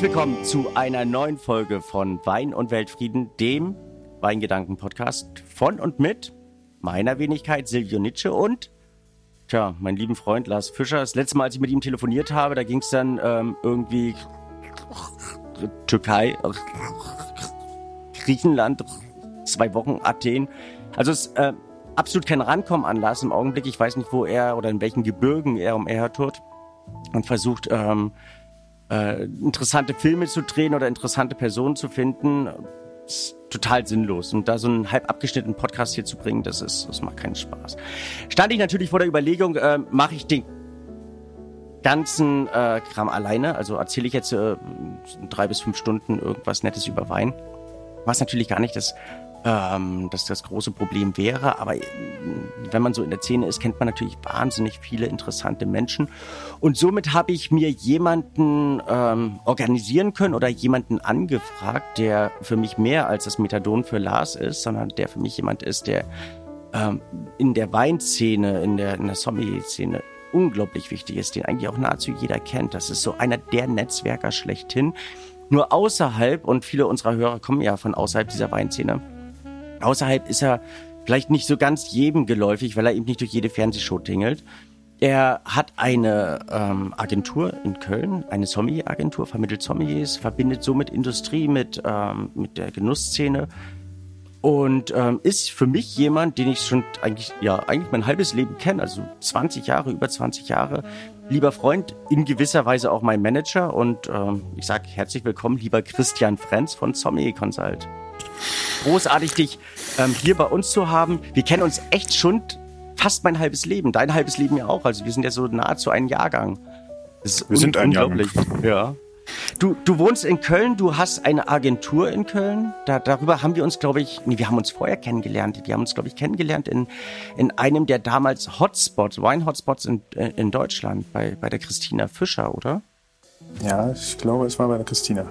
Herzlich willkommen zu einer neuen Folge von Wein und Weltfrieden, dem Weingedanken-Podcast von und mit meiner Wenigkeit Silvio Nitsche und tja, mein lieben Freund Lars Fischer. Das letzte Mal, als ich mit ihm telefoniert habe, da ging es dann ähm, irgendwie Türkei, Griechenland, zwei Wochen Athen. Also es ist äh, absolut kein Rankommen an Lars im Augenblick. Ich weiß nicht, wo er oder in welchen Gebirgen er umhertut und versucht, ähm, äh, interessante Filme zu drehen oder interessante Personen zu finden. Ist total sinnlos. Und da so einen halb abgeschnittenen Podcast hier zu bringen, das ist, das macht keinen Spaß. Stand ich natürlich vor der Überlegung, äh, mache ich den ganzen äh, Kram alleine? Also erzähle ich jetzt äh, drei bis fünf Stunden irgendwas Nettes über Wein? Was natürlich gar nicht das ähm, dass das große Problem wäre. Aber äh, wenn man so in der Szene ist, kennt man natürlich wahnsinnig viele interessante Menschen. Und somit habe ich mir jemanden ähm, organisieren können oder jemanden angefragt, der für mich mehr als das Methadon für Lars ist, sondern der für mich jemand ist, der ähm, in der Weinszene, in der, in der Sommelier-Szene unglaublich wichtig ist, den eigentlich auch nahezu jeder kennt. Das ist so einer der Netzwerker schlechthin. Nur außerhalb, und viele unserer Hörer kommen ja von außerhalb dieser Weinszene, Außerhalb ist er vielleicht nicht so ganz jedem geläufig, weil er eben nicht durch jede Fernsehshow tingelt. Er hat eine ähm, Agentur in Köln, eine Sommelier-Agentur, vermittelt Sommeliers, verbindet somit Industrie mit, ähm, mit der Genussszene und ähm, ist für mich jemand, den ich schon eigentlich, ja, eigentlich mein halbes Leben kenne, also 20 Jahre, über 20 Jahre. Lieber Freund, in gewisser Weise auch mein Manager und ähm, ich sage herzlich willkommen, lieber Christian Frenz von Sommelier Consult großartig, dich ähm, hier bei uns zu haben. Wir kennen uns echt schon fast mein halbes Leben. Dein halbes Leben ja auch. Also wir sind ja so nahezu ein Jahrgang. wir sind ein Jahrgang. Ja. Du, du wohnst in Köln, du hast eine Agentur in Köln. Da, darüber haben wir uns, glaube ich, nee, wir haben uns vorher kennengelernt. Wir haben uns, glaube ich, kennengelernt in, in einem der damals Hotspots, Wine-Hotspots in, in Deutschland, bei, bei der Christina Fischer, oder? Ja, ich glaube, es war bei der Christina.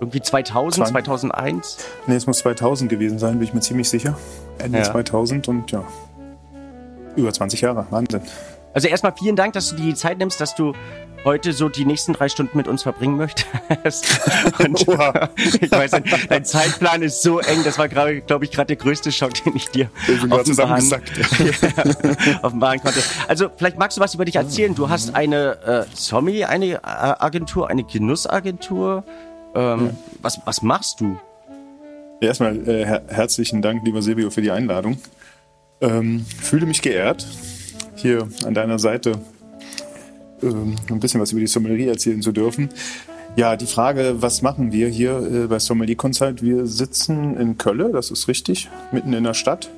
Irgendwie 2000, 2001? Nee, es muss 2000 gewesen sein, bin ich mir ziemlich sicher. Ende ja. 2000 und ja, über 20 Jahre. Wahnsinn. Also erstmal vielen Dank, dass du dir die Zeit nimmst, dass du heute so die nächsten drei Stunden mit uns verbringen möchtest. Und ich weiß, dein, dein, Zeitplan ist so eng, das war gerade, glaube ich, gerade der größte Schock, den ich dir offenbaren, ja, offenbaren konnte. Also vielleicht magst du was über dich erzählen. Du hast eine äh, Sommie, eine äh, Agentur, eine Genussagentur. Ähm, ja. was, was machst du? Erstmal äh, her herzlichen Dank, lieber Silvio, für die Einladung. Ähm, fühle mich geehrt, hier an deiner Seite ähm, ein bisschen was über die Sommelerie erzählen zu dürfen. Ja, die Frage, was machen wir hier äh, bei Sommelier Consult? Wir sitzen in Kölle, das ist richtig, mitten in der Stadt.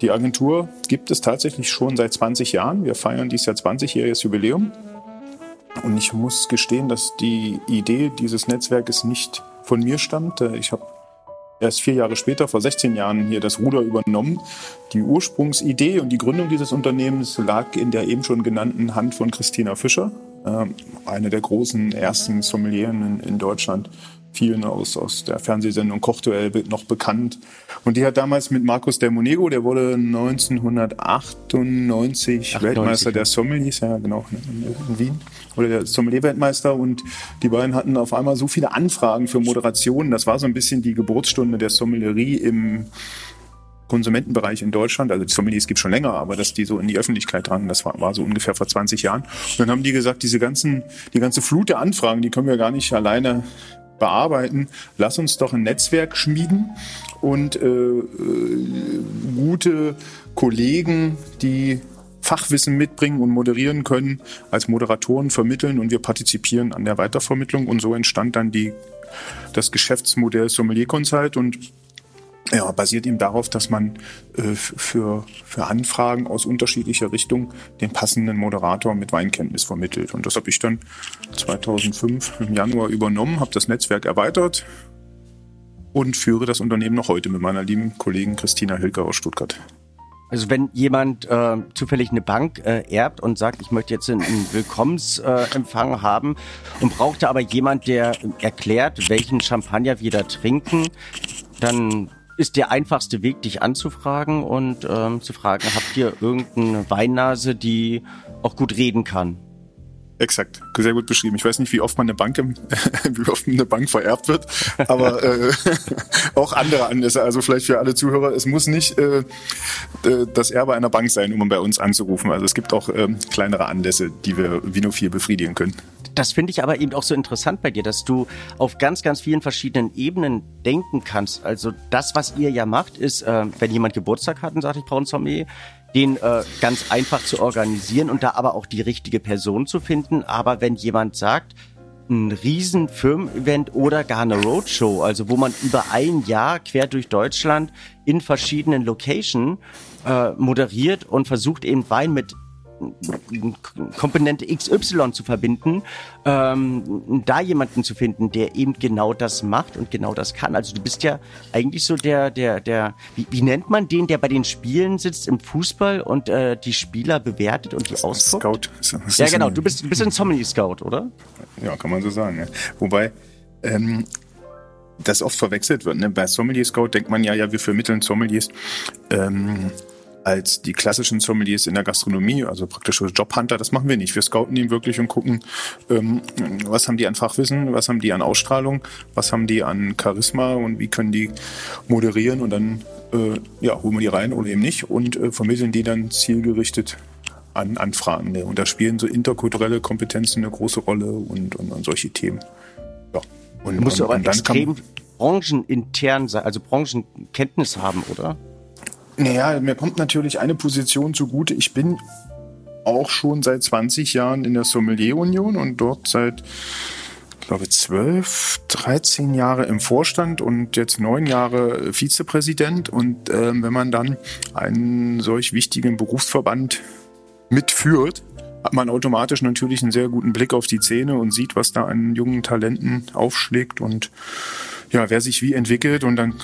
Die Agentur gibt es tatsächlich schon seit 20 Jahren. Wir feiern dieses Jahr 20-jähriges Jubiläum. Und ich muss gestehen, dass die Idee dieses Netzwerkes nicht von mir stammt. Äh, ich habe erst vier Jahre später, vor 16 Jahren, hier das Ruder übernommen. Die Ursprungsidee und die Gründung dieses Unternehmens lag in der eben schon genannten Hand von Christina Fischer, äh, eine der großen ersten Sommelieren in Deutschland vielen aus, aus der Fernsehsendung Kochduell noch bekannt. Und die hat damals mit Markus Del Monego, der wurde 1998 98, Weltmeister ja. der Sommeliers, ja genau, in Wien, oder der Sommelier-Weltmeister. Und die beiden hatten auf einmal so viele Anfragen für Moderationen. Das war so ein bisschen die Geburtsstunde der Sommelierie im Konsumentenbereich in Deutschland, also die Sommeliers gibt schon länger, aber dass die so in die Öffentlichkeit drangen, das war, war so ungefähr vor 20 Jahren. Und dann haben die gesagt, diese ganzen, die ganze Flut der Anfragen, die können wir gar nicht alleine bearbeiten. Lass uns doch ein Netzwerk schmieden und äh, äh, gute Kollegen, die Fachwissen mitbringen und moderieren können, als Moderatoren vermitteln und wir partizipieren an der Weitervermittlung und so entstand dann die, das Geschäftsmodell Sommelier Consult und ja, basiert eben darauf, dass man äh, für, für Anfragen aus unterschiedlicher Richtung den passenden Moderator mit Weinkenntnis vermittelt. Und das habe ich dann 2005 im Januar übernommen, habe das Netzwerk erweitert und führe das Unternehmen noch heute mit meiner lieben Kollegin Christina Hilger aus Stuttgart. Also wenn jemand äh, zufällig eine Bank äh, erbt und sagt, ich möchte jetzt einen, Willkommensempfang äh, haben und brauchte aber jemand, der erklärt, welchen Champagner wir da trinken, dann ist der einfachste Weg, dich anzufragen und ähm, zu fragen, habt ihr irgendeine Weinnase, die auch gut reden kann? Exakt, sehr gut beschrieben. Ich weiß nicht, wie oft man eine Bank, im, wie oft eine Bank vererbt wird, aber äh, auch andere Anlässe. Also vielleicht für alle Zuhörer, es muss nicht äh, das Erbe einer Bank sein, um bei uns anzurufen. Also es gibt auch ähm, kleinere Anlässe, die wir Vino4 befriedigen können. Das finde ich aber eben auch so interessant bei dir, dass du auf ganz, ganz vielen verschiedenen Ebenen denken kannst. Also das, was ihr ja macht, ist, äh, wenn jemand Geburtstag hat und sagt, ich brauche ein Sommelier, den äh, ganz einfach zu organisieren und da aber auch die richtige Person zu finden. Aber wenn jemand sagt, ein riesen Firmen-Event oder gar eine Roadshow, also wo man über ein Jahr quer durch Deutschland in verschiedenen Locations äh, moderiert und versucht eben Wein mit Komponente XY zu verbinden, ähm, da jemanden zu finden, der eben genau das macht und genau das kann. Also du bist ja eigentlich so der, der, der, wie, wie nennt man den, der bei den Spielen sitzt im Fußball und äh, die Spieler bewertet und die ausguckt? Scout. Ja, genau. Du bist, du bist ein Sommelier-Scout, oder? Ja, kann man so sagen. Ja. Wobei, ähm, das oft verwechselt wird. Ne? Bei Sommelier Scout denkt man ja, ja, wir vermitteln Sommeliers. Ähm, als die klassischen Sommeliers in der Gastronomie, also praktische Jobhunter. Das machen wir nicht. Wir scouten ihn wirklich und gucken, ähm, was haben die an Fachwissen, was haben die an Ausstrahlung, was haben die an Charisma und wie können die moderieren und dann äh, ja, holen wir die rein oder eben nicht und äh, vermitteln die dann zielgerichtet an Anfragende. Und da spielen so interkulturelle Kompetenzen eine große Rolle und, und, und solche Themen. Ja. Und, du musst und, aber und extrem branchenintern sein, also Branchenkenntnis haben, oder? Naja, mir kommt natürlich eine Position zugute. Ich bin auch schon seit 20 Jahren in der Sommelier-Union und dort seit, glaube 12, 13 Jahre im Vorstand und jetzt neun Jahre Vizepräsident. Und äh, wenn man dann einen solch wichtigen Berufsverband mitführt, hat man automatisch natürlich einen sehr guten Blick auf die Szene und sieht, was da an jungen Talenten aufschlägt und ja, wer sich wie entwickelt und dann,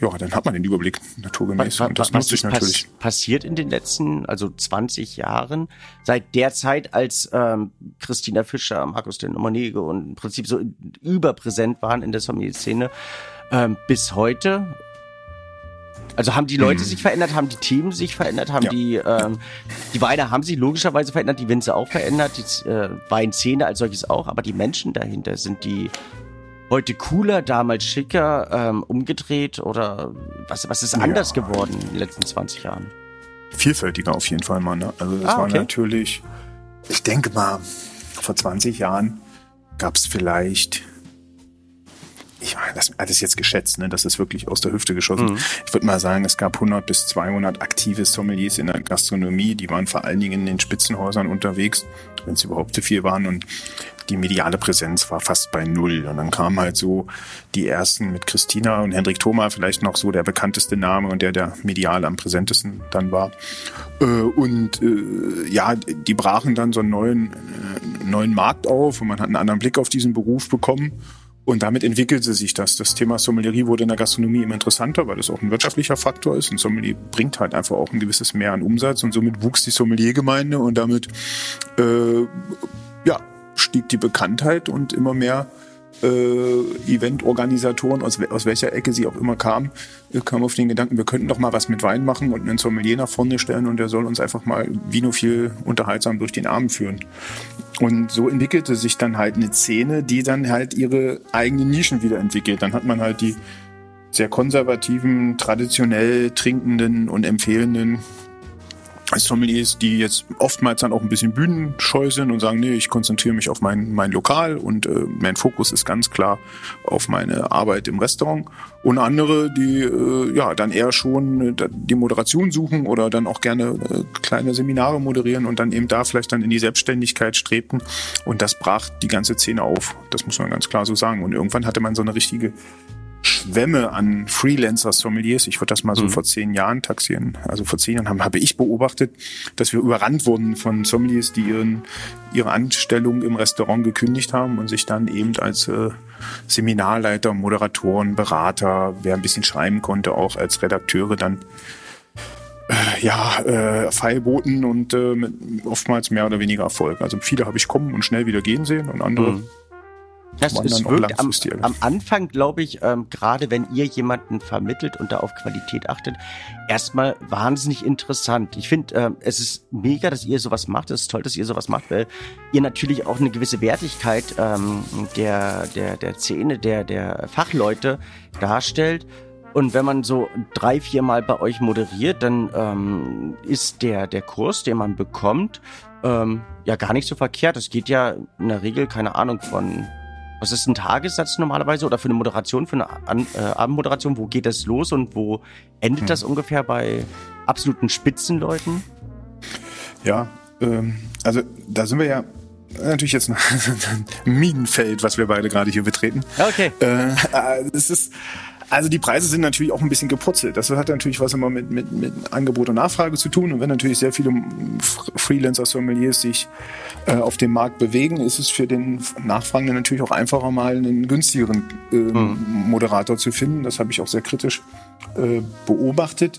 ja, dann hat man den Überblick naturgemäß. Was, und das nutzt sich natürlich. Was passiert in den letzten, also 20 Jahren, seit der Zeit, als ähm, Christina Fischer, Markus den Monege und im Prinzip so überpräsent waren in der Sommelier-Szene, ähm, bis heute? Also haben die Leute mhm. sich verändert, haben die Themen sich verändert, haben ja. die ähm, die Weine haben sich logischerweise verändert, die Winzer auch verändert, die äh, Weinszene als solches auch, aber die Menschen dahinter sind die heute cooler, damals schicker, ähm, umgedreht oder was, was ist anders ja. geworden in den letzten 20 Jahren? Vielfältiger auf jeden Fall, Mann. Ne? Also das ah, okay. war natürlich, ich denke mal, vor 20 Jahren gab es vielleicht ich meine, das, ist jetzt geschätzt, ne? das ist wirklich aus der Hüfte geschossen. Mhm. Ich würde mal sagen, es gab 100 bis 200 aktive Sommeliers in der Gastronomie, die waren vor allen Dingen in den Spitzenhäusern unterwegs, wenn es überhaupt zu viel waren und die mediale Präsenz war fast bei null. Und dann kamen halt so die ersten mit Christina und Hendrik Thoma, vielleicht noch so der bekannteste Name und der, der medial am präsentesten dann war. Äh, und äh, ja, die brachen dann so einen neuen, äh, neuen Markt auf und man hat einen anderen Blick auf diesen Beruf bekommen. Und damit entwickelte sich das. Das Thema Sommelerie wurde in der Gastronomie immer interessanter, weil es auch ein wirtschaftlicher Faktor ist. Und Sommelier bringt halt einfach auch ein gewisses Mehr an Umsatz. Und somit wuchs die Sommeliergemeinde und damit äh, ja, stieg die Bekanntheit und immer mehr äh, Eventorganisatoren, aus, aus welcher Ecke sie auch immer kamen, äh, kamen auf den Gedanken, wir könnten doch mal was mit Wein machen und einen Sommelier nach vorne stellen und der soll uns einfach mal Vino viel unterhaltsam durch den Abend führen. Und so entwickelte sich dann halt eine Szene, die dann halt ihre eigenen Nischen wieder entwickelt. Dann hat man halt die sehr konservativen, traditionell trinkenden und empfehlenden Sommeliers, die jetzt oftmals dann auch ein bisschen bühnenscheu sind und sagen, nee, ich konzentriere mich auf mein, mein Lokal und äh, mein Fokus ist ganz klar auf meine Arbeit im Restaurant. Und andere, die äh, ja dann eher schon äh, die Moderation suchen oder dann auch gerne äh, kleine Seminare moderieren und dann eben da vielleicht dann in die Selbstständigkeit strebten. Und das brach die ganze Szene auf. Das muss man ganz klar so sagen. Und irgendwann hatte man so eine richtige Schwämme an Freelancer-Sommeliers. Ich würde das mal so mhm. vor zehn Jahren taxieren. Also vor zehn Jahren haben, habe ich beobachtet, dass wir überrannt wurden von Sommeliers, die ihren, ihre Anstellung im Restaurant gekündigt haben und sich dann eben als äh, Seminarleiter, Moderatoren, Berater, wer ein bisschen schreiben konnte, auch als Redakteure dann äh, ja, äh, feilboten und äh, oftmals mehr oder weniger Erfolg. Also viele habe ich kommen und schnell wieder gehen sehen und andere mhm Das es wirkt am, am, Anfang, glaube ich, ähm, gerade wenn ihr jemanden vermittelt und da auf Qualität achtet, erstmal wahnsinnig interessant. Ich finde, ähm, es ist mega, dass ihr sowas macht. Es ist toll, dass ihr sowas macht, weil ihr natürlich auch eine gewisse Wertigkeit ähm, der, der, der Szene, der, der Fachleute darstellt. Und wenn man so drei, vier Mal bei euch moderiert, dann ähm, ist der, der Kurs, den man bekommt, ähm, ja gar nicht so verkehrt. Es geht ja in der Regel, keine Ahnung, von was ist ein Tagessatz normalerweise oder für eine Moderation, für eine An äh, Abendmoderation? Wo geht das los und wo endet hm. das ungefähr bei absoluten Spitzenleuten? Ja, ähm, also da sind wir ja natürlich jetzt ein Minenfeld, was wir beide gerade hier betreten. Okay. Äh, es ist also die Preise sind natürlich auch ein bisschen geputzelt. Das hat natürlich was immer mit, mit, mit Angebot und Nachfrage zu tun. Und wenn natürlich sehr viele Freelancer-Sommeliers sich äh, auf dem Markt bewegen, ist es für den Nachfragenden natürlich auch einfacher, mal einen günstigeren äh. Moderator zu finden. Das habe ich auch sehr kritisch äh, beobachtet.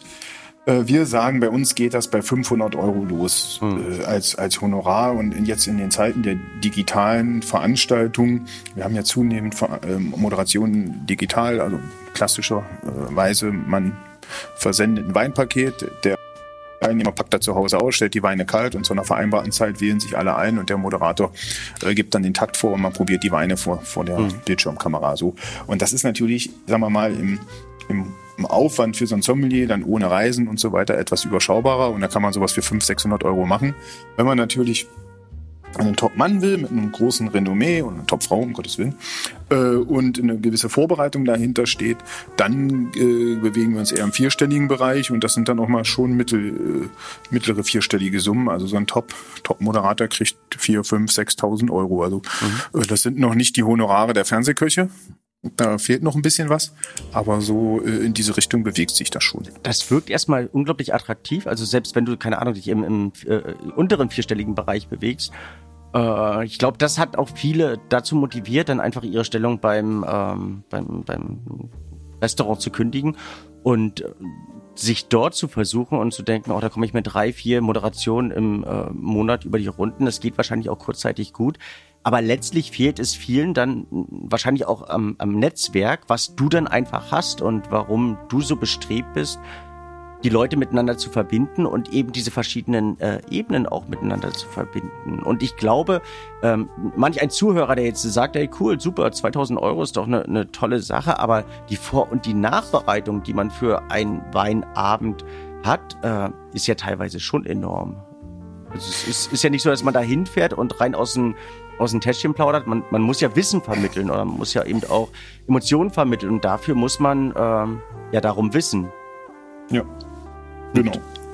Äh, wir sagen, bei uns geht das bei 500 Euro los hm. äh, als, als Honorar. Und jetzt in den Zeiten der digitalen Veranstaltungen, wir haben ja zunehmend äh, Moderationen digital, also klassischerweise, man versendet ein Weinpaket, der Teilnehmer packt da zu Hause aus, stellt die Weine kalt und zu einer vereinbarten Zeit wählen sich alle ein und der Moderator äh, gibt dann den Takt vor und man probiert die Weine vor, vor der mhm. Bildschirmkamera so. Und das ist natürlich, sagen wir mal, im, im Aufwand für so ein Sommelier, dann ohne Reisen und so weiter, etwas überschaubarer und da kann man sowas für 500, 600 Euro machen. Wenn man natürlich einen Top-Mann will mit einem großen Renommee und eine Top-Frau, um Gottes Willen, äh, und eine gewisse Vorbereitung dahinter steht, dann äh, bewegen wir uns eher im vierstelligen Bereich und das sind dann auch mal schon mittel, äh, mittlere vierstellige Summen. Also so ein Top-Moderator Top kriegt 4, 5, 6.000 Euro. Also mhm. äh, das sind noch nicht die Honorare der Fernsehköche, da fehlt noch ein bisschen was, aber so äh, in diese Richtung bewegt sich das schon. Das wirkt erstmal unglaublich attraktiv. Also selbst wenn du, keine Ahnung, dich im, im äh, unteren vierstelligen Bereich bewegst, äh, ich glaube, das hat auch viele dazu motiviert, dann einfach ihre Stellung beim, ähm, beim, beim Restaurant zu kündigen und äh, sich dort zu versuchen und zu denken, oh, da komme ich mit drei, vier Moderationen im äh, Monat über die Runden. Das geht wahrscheinlich auch kurzzeitig gut. Aber letztlich fehlt es vielen dann wahrscheinlich auch am, am Netzwerk, was du dann einfach hast und warum du so bestrebt bist, die Leute miteinander zu verbinden und eben diese verschiedenen äh, Ebenen auch miteinander zu verbinden. Und ich glaube, ähm, manch ein Zuhörer, der jetzt sagt, hey cool, super, 2000 Euro ist doch eine, eine tolle Sache, aber die Vor- und die Nachbereitung, die man für einen Weinabend hat, äh, ist ja teilweise schon enorm. Also es ist, ist ja nicht so, dass man da hinfährt und rein aus dem aus dem Täschchen plaudert. Man, man muss ja Wissen vermitteln oder man muss ja eben auch Emotionen vermitteln und dafür muss man ähm, ja darum wissen. Ja, genau.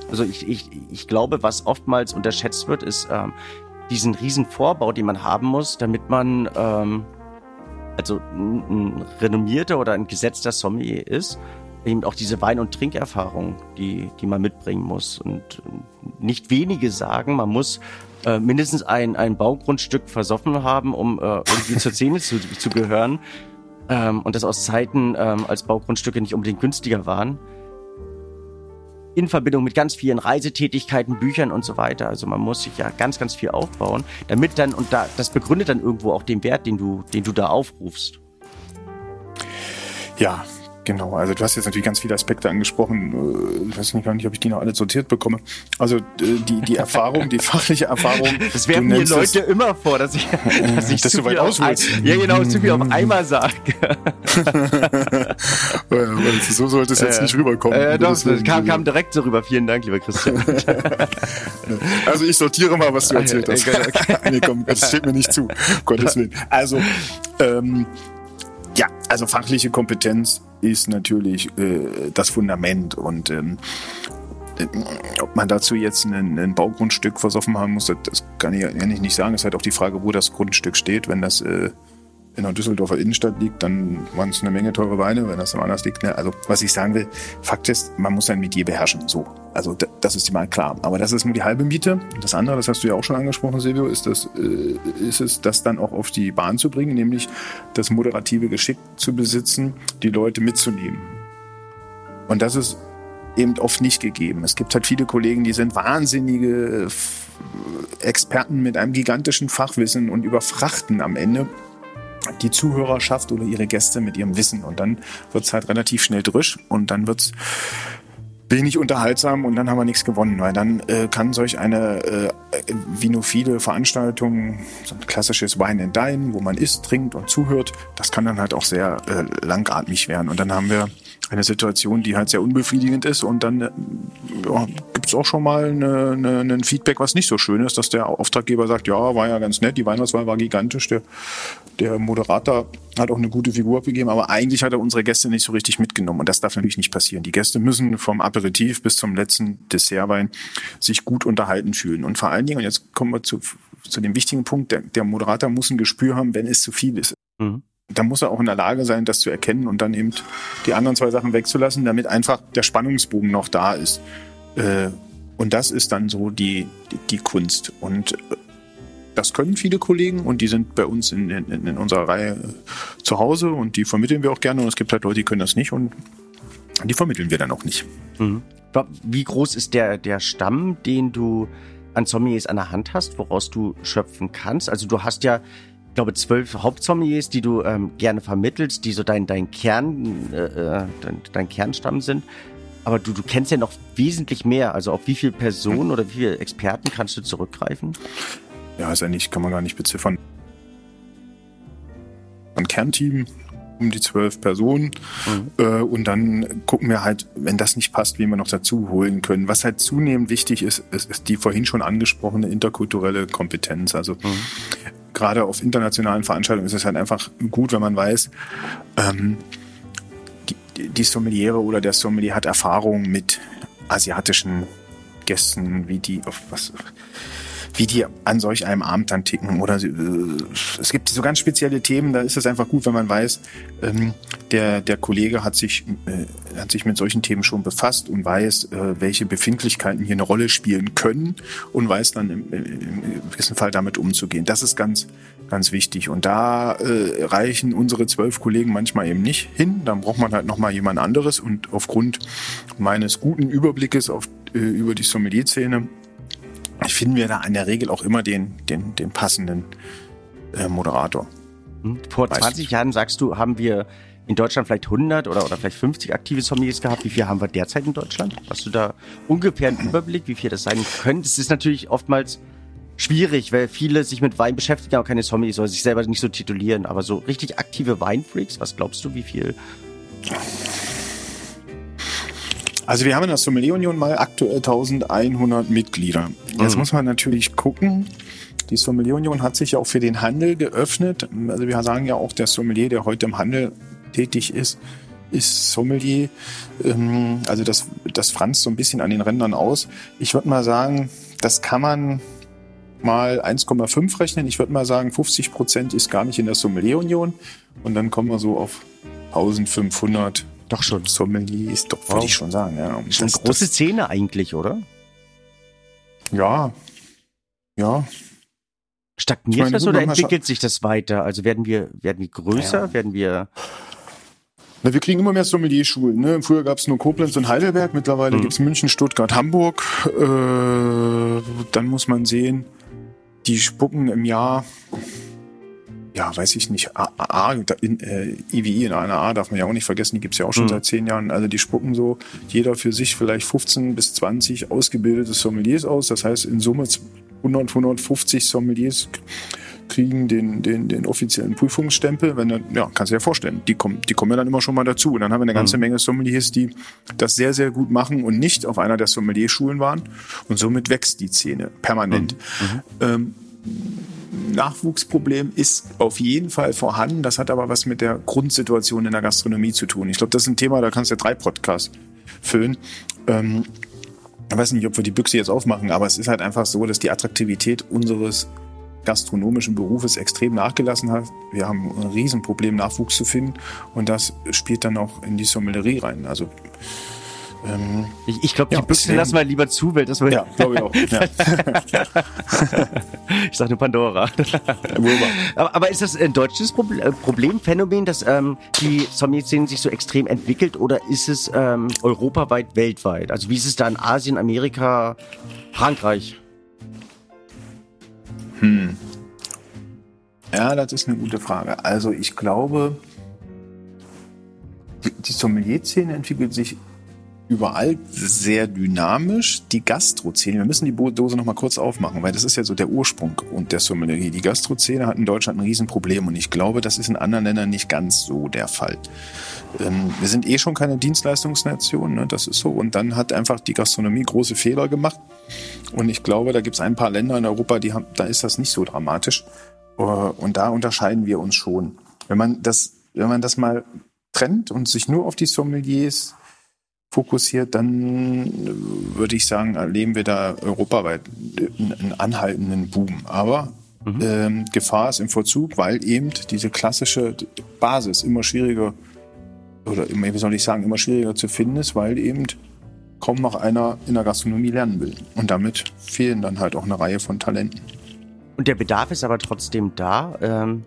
also ich, ich, ich glaube, was oftmals unterschätzt wird, ist ähm, diesen riesen Vorbau, den man haben muss, damit man ähm, also ein, ein renommierter oder ein gesetzter Sommelier ist, eben auch diese Wein- und Trinkerfahrung, die, die man mitbringen muss. Und nicht wenige sagen, man muss äh, mindestens ein, ein Baugrundstück versoffen haben, um äh, irgendwie zur Szene zu, zu gehören. Ähm, und das aus Zeiten, ähm, als Baugrundstücke nicht unbedingt günstiger waren. In Verbindung mit ganz vielen Reisetätigkeiten, Büchern und so weiter. Also man muss sich ja ganz, ganz viel aufbauen, damit dann, und da, das begründet dann irgendwo auch den Wert, den du, den du da aufrufst. Ja, Genau, also du hast jetzt natürlich ganz viele Aspekte angesprochen. Äh, ich weiß nicht gar nicht, ob ich die noch alle sortiert bekomme. Also äh, die, die Erfahrung, die fachliche Erfahrung. Das werfen mir Leute es, immer vor, dass ich, dass ich dass zu, viel auf ein, ja, genau, zu viel auf einmal sage. so sollte es jetzt äh, nicht rüberkommen. Äh, doch, das kam, kam direkt so rüber. Vielen Dank, lieber Christian. also ich sortiere mal, was du erzählt hast. nee, komm, das steht mir nicht zu. Gottes Willen. Also, ähm, ja, also fachliche Kompetenz ist natürlich äh, das Fundament und ähm, äh, ob man dazu jetzt ein, Baugrundstück versoffen haben muss, das, kann, ich, kann ich nicht sagen. Es ist halt auch die Frage, wo das Grundstück steht. Wenn das äh, in der Düsseldorfer Innenstadt liegt, dann waren es eine Menge teure Weine. Wenn das woanders liegt, ne? also was ich sagen will, Fakt ist, man muss sein Metier beherrschen. So, also das ist mal klar. Aber das ist nur die halbe Miete. Das andere, das hast du ja auch schon angesprochen, Silvio, ist, das, äh, ist es, das dann auch auf die Bahn zu bringen, nämlich das moderative Geschick zu besitzen, die Leute mitzunehmen. Und das ist eben oft nicht gegeben. Es gibt halt viele Kollegen, die sind wahnsinnige Experten mit einem gigantischen Fachwissen und überfrachten am Ende die Zuhörerschaft oder ihre Gäste mit ihrem Wissen. Und dann wird's halt relativ schnell drisch und dann wird's wenig unterhaltsam und dann haben wir nichts gewonnen, weil dann äh, kann solch eine äh, viele Veranstaltungen, so ein klassisches Wine and Dine, wo man isst, trinkt und zuhört, das kann dann halt auch sehr äh, langatmig werden. Und dann haben wir eine Situation, die halt sehr unbefriedigend ist und dann äh, ja, gibt es auch schon mal eine, eine, ein Feedback, was nicht so schön ist, dass der Auftraggeber sagt, ja, war ja ganz nett, die Weihnachtswahl war gigantisch, der, der Moderator hat auch eine gute Figur abgegeben, aber eigentlich hat er unsere Gäste nicht so richtig mitgenommen und das darf natürlich nicht passieren. Die Gäste müssen vom Aperitif bis zum letzten Dessertwein sich gut unterhalten fühlen und vor allen Dingen, und jetzt kommen wir zu, zu dem wichtigen Punkt, der, der Moderator muss ein Gespür haben, wenn es zu viel ist. Mhm da muss er auch in der Lage sein, das zu erkennen und dann eben die anderen zwei Sachen wegzulassen, damit einfach der Spannungsbogen noch da ist. Äh, und das ist dann so die, die, die Kunst. Und äh, das können viele Kollegen und die sind bei uns in, in, in unserer Reihe äh, zu Hause und die vermitteln wir auch gerne. Und es gibt halt Leute, die können das nicht und die vermitteln wir dann auch nicht. Mhm. Wie groß ist der, der Stamm, den du an Sommeliers an der Hand hast, woraus du schöpfen kannst? Also du hast ja ich glaube, zwölf Hauptsommeliers, die du ähm, gerne vermittelst, die so dein, dein Kern, äh, äh, dein, dein Kernstamm sind. Aber du, du kennst ja noch wesentlich mehr. Also auf wie viele Personen oder wie viele Experten kannst du zurückgreifen? Ja, ist eigentlich, kann man gar nicht beziffern. Ein Kernteam, um die zwölf Personen. Mhm. Äh, und dann gucken wir halt, wenn das nicht passt, wie wir noch dazu holen können. Was halt zunehmend wichtig ist, ist, ist die vorhin schon angesprochene interkulturelle Kompetenz. Also mhm gerade auf internationalen Veranstaltungen ist es halt einfach gut, wenn man weiß, ähm, die, die Sommeliere oder der Sommelier hat Erfahrung mit asiatischen Gästen, wie die auf was wie die an solch einem Abend dann ticken. Oder äh, es gibt so ganz spezielle Themen, da ist es einfach gut, wenn man weiß, ähm, der, der Kollege hat sich, äh, hat sich mit solchen Themen schon befasst und weiß, äh, welche Befindlichkeiten hier eine Rolle spielen können und weiß dann im, im gewissen Fall damit umzugehen. Das ist ganz, ganz wichtig. Und da äh, reichen unsere zwölf Kollegen manchmal eben nicht hin. Dann braucht man halt nochmal jemand anderes. Und aufgrund meines guten Überblickes auf, äh, über die Sommelier-Szene finden wir da in der Regel auch immer den, den, den passenden äh, Moderator. Hm? Vor weißt 20 Jahren, sagst du, haben wir in Deutschland vielleicht 100 oder, oder vielleicht 50 aktive Sommeliers gehabt. Wie viel haben wir derzeit in Deutschland? Hast du da ungefähr einen Überblick, wie viel das sein können? Es ist natürlich oftmals schwierig, weil viele sich mit Wein beschäftigen, aber keine Sommeliers oder sich selber nicht so titulieren. Aber so richtig aktive Weinfreaks, was glaubst du, wie viel? Also wir haben in der Sommelier Union mal aktuell 1100 Mitglieder. Jetzt mhm. muss man natürlich gucken. Die Sommelier Union hat sich ja auch für den Handel geöffnet. Also wir sagen ja auch, der Sommelier, der heute im Handel tätig ist, ist Sommelier. Ähm, also das, das franzt so ein bisschen an den Rändern aus. Ich würde mal sagen, das kann man mal 1,5 rechnen. Ich würde mal sagen, 50 Prozent ist gar nicht in der Sommelier Union. Und dann kommen wir so auf 1500 doch schon. Sommelier ist doch, würde wow. ich schon sagen, ja. Ist eine große das, Szene eigentlich, oder? Ja. Ja. Stagniert meine, das oder entwickelt sich das weiter? Also werden wir, werden wir größer? Ja. Werden wir. Na, wir kriegen immer mehr Sommelier-Schulen. Ne? Früher gab es nur Koblenz und Heidelberg, mittlerweile mhm. gibt es München, Stuttgart, Hamburg. Äh, dann muss man sehen, die spucken im Jahr ja, weiß ich nicht, A, A in, äh, IWI in einer A darf man ja auch nicht vergessen, die gibt's ja auch schon mhm. seit zehn Jahren. Also die spucken so jeder für sich vielleicht 15 bis 20 ausgebildete Sommeliers aus. Das heißt in Summe 100, 150 Sommeliers kriegen den, den, den offiziellen Prüfungsstempel. Wenn dann, ja, kannst du dir ja vorstellen, die kommen, die kommen ja dann immer schon mal dazu. Und dann haben wir eine ganze mhm. Menge Sommeliers, die das sehr, sehr gut machen und nicht auf einer der Sommelierschulen waren. Und somit wächst die Szene permanent. Mhm. Ähm, Nachwuchsproblem ist auf jeden Fall vorhanden. Das hat aber was mit der Grundsituation in der Gastronomie zu tun. Ich glaube, das ist ein Thema, da kannst du ja drei Podcasts füllen. Ähm, ich weiß nicht, ob wir die Büchse jetzt aufmachen, aber es ist halt einfach so, dass die Attraktivität unseres gastronomischen Berufes extrem nachgelassen hat. Wir haben ein Riesenproblem, Nachwuchs zu finden und das spielt dann auch in die Sommelerie rein. Also ähm, ich ich glaube, die ja, Büchse lassen wir lieber zu, weil das wird. Ja, glaube ich auch. Ja. ich sage nur Pandora. aber, aber ist das ein deutsches äh, Problem, Phänomen, dass ähm, die Zombie-Szene sich so extrem entwickelt oder ist es ähm, europaweit, weltweit? Also wie ist es da in Asien, Ja, das ist eine gute Frage. Also ich glaube, die, die Sommelier-Szene entwickelt sich überall sehr dynamisch. Die Gastrozene, wir müssen die Dose noch mal kurz aufmachen, weil das ist ja so der Ursprung und der Sommelier. Die Gastrozene hat in Deutschland ein Riesenproblem und ich glaube, das ist in anderen Ländern nicht ganz so der Fall. Ähm, wir sind eh schon keine Dienstleistungsnation, ne? das ist so. Und dann hat einfach die Gastronomie große Fehler gemacht. Und ich glaube, da gibt es ein paar Länder in Europa, die haben, da ist das nicht so dramatisch. Äh, und da unterscheiden wir uns schon. Wenn man das, wenn man das mal trennt und sich nur auf die Sommeliers fokussiert, dann äh, würde ich sagen, erleben wir da europaweit einen anhaltenden Boom. Aber mhm. ähm, Gefahr ist im Vollzug, weil eben diese klassische Basis immer schwieriger oder immer, wie soll ich sagen, immer schwieriger zu finden ist, weil eben kaum noch einer in der Gastronomie lernen will. Und damit fehlen dann halt auch eine Reihe von Talenten. Und der Bedarf ist aber trotzdem da. Ähm,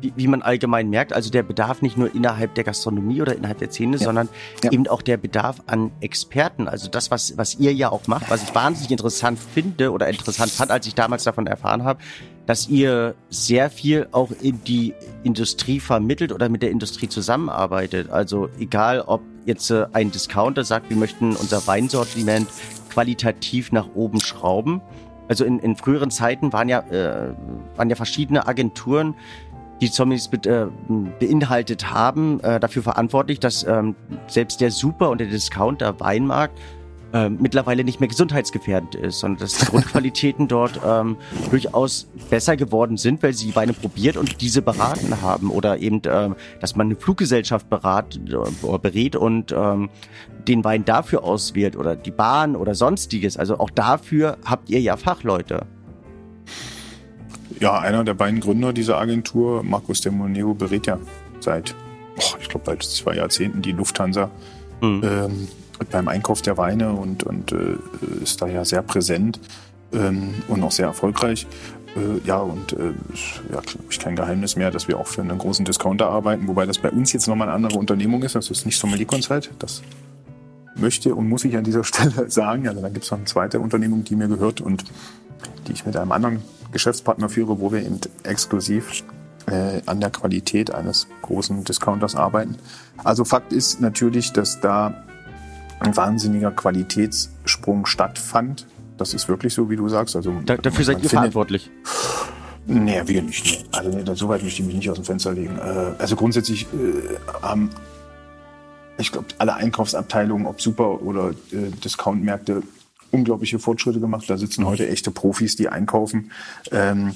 wie, wie man allgemein merkt, also der Bedarf nicht nur innerhalb der Gastronomie oder innerhalb der Szene, ja. sondern ja. eben auch der Bedarf an Experten. Also das, was, was ihr ja auch macht, was ich wahnsinnig interessant finde oder interessant fand, als ich damals davon erfahren habe, dass ihr sehr viel auch in die Industrie vermittelt oder mit der Industrie zusammenarbeitet. Also egal, ob jetzt äh, ein Discounter sagt, wir möchten unser Weinsortiment qualitativ nach oben schrauben. Also in, in früheren Zeiten waren ja, äh, waren ja verschiedene Agenturen, die Zombies be äh, beinhaltet haben, äh, dafür verantwortlich, dass ähm, selbst der Super- und der Discounter-Weinmarkt äh, mittlerweile nicht mehr gesundheitsgefährdend ist, sondern dass die Grundqualitäten dort ähm, durchaus besser geworden sind, weil sie Weine probiert und diese beraten haben oder eben, äh, dass man eine Fluggesellschaft berat, äh, berät und ähm, den Wein dafür auswählt oder die Bahn oder sonstiges. Also auch dafür habt ihr ja Fachleute. Ja, einer der beiden Gründer dieser Agentur, Markus de Moneo, berät ja seit, oh, ich glaube, seit zwei Jahrzehnten die Lufthansa mhm. ähm, beim Einkauf der Weine und, und äh, ist da ja sehr präsent ähm, und auch sehr erfolgreich. Äh, ja, und äh, ja, glaube ich, kein Geheimnis mehr, dass wir auch für einen großen Discounter arbeiten, wobei das bei uns jetzt nochmal eine andere Unternehmung ist. Das ist nicht Sommelier Consult. Das möchte und muss ich an dieser Stelle sagen. Also da gibt es noch eine zweite Unternehmung, die mir gehört und die ich mit einem anderen Geschäftspartner führe, wo wir eben exklusiv äh, an der Qualität eines großen Discounters arbeiten. Also Fakt ist natürlich, dass da ein wahnsinniger Qualitätssprung stattfand. Das ist wirklich so, wie du sagst. Also da, dafür seid ihr verantwortlich. Nee, wir nicht. Nee. Also nee, so weit möchte ich mich nicht aus dem Fenster legen. Äh, also grundsätzlich äh, haben, ich glaube, alle Einkaufsabteilungen, ob Super- oder äh, Discountmärkte, unglaubliche Fortschritte gemacht. Da sitzen heute echte Profis, die einkaufen. Ähm,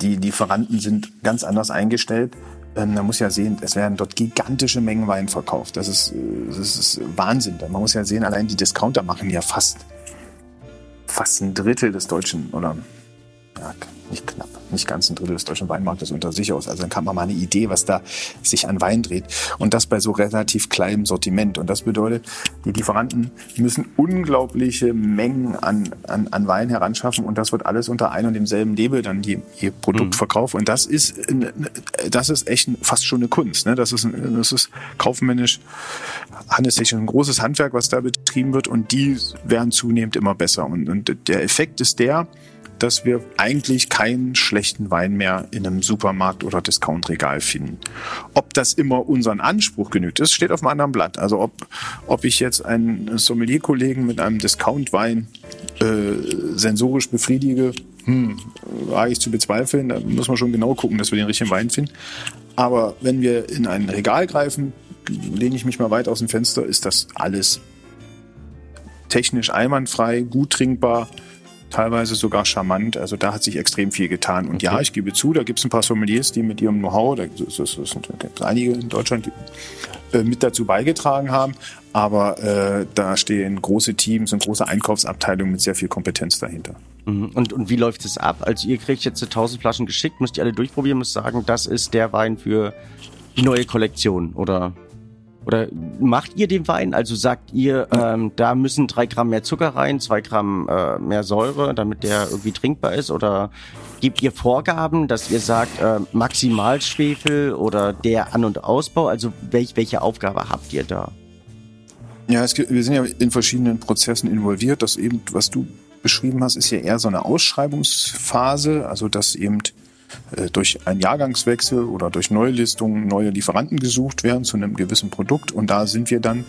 die Lieferanten sind ganz anders eingestellt. Ähm, man muss ja sehen, es werden dort gigantische Mengen Wein verkauft. Das ist, das ist Wahnsinn. Man muss ja sehen, allein die Discounter machen ja fast, fast ein Drittel des deutschen oder ja, nicht nicht ganz ein Drittel des deutschen Weinmarktes unter sich aus. Also dann kann man mal eine Idee, was da sich an Wein dreht. Und das bei so relativ kleinem Sortiment. Und das bedeutet, die Lieferanten müssen unglaubliche Mengen an, an, an Wein heranschaffen und das wird alles unter einem und demselben Label dann je, je Produkt mhm. Und das ist, das ist echt fast schon eine Kunst. Ne? Das, ist, das ist kaufmännisch, handelstechnisch ein großes Handwerk, was da betrieben wird und die werden zunehmend immer besser. Und, und der Effekt ist der, dass wir eigentlich keinen schlechten Wein mehr in einem Supermarkt oder Discountregal finden. Ob das immer unseren Anspruch genügt, das steht auf einem anderen Blatt. Also ob, ob ich jetzt einen Sommelier-Kollegen mit einem Discount-Wein äh, sensorisch befriedige, hm, wage ich zu bezweifeln. Da muss man schon genau gucken, dass wir den richtigen Wein finden. Aber wenn wir in ein Regal greifen, lehne ich mich mal weit aus dem Fenster, ist das alles technisch einwandfrei, gut trinkbar teilweise sogar charmant. Also da hat sich extrem viel getan. Und okay. ja, ich gebe zu, da gibt es ein paar Sommeliers, die mit ihrem Know-how, da sind einige in Deutschland, die, äh, mit dazu beigetragen haben. Aber äh, da stehen große Teams und große Einkaufsabteilungen mit sehr viel Kompetenz dahinter. Mhm. Und, und wie läuft es ab? Also ihr kriegt jetzt 1000 Flaschen geschickt, müsst ihr alle durchprobieren, müsst sagen, das ist der Wein für die neue Kollektion, oder? Oder macht ihr den Wein? Also sagt ihr, ähm, da müssen drei Gramm mehr Zucker rein, zwei Gramm äh, mehr Säure, damit der irgendwie trinkbar ist? Oder gebt ihr Vorgaben, dass ihr sagt, äh, Maximalschwefel oder der An- und Ausbau? Also welch, welche Aufgabe habt ihr da? Ja, gibt, wir sind ja in verschiedenen Prozessen involviert. Das eben, was du beschrieben hast, ist ja eher so eine Ausschreibungsphase, also dass eben durch einen Jahrgangswechsel oder durch Neulistungen neue Lieferanten gesucht werden zu einem gewissen Produkt. Und da sind wir dann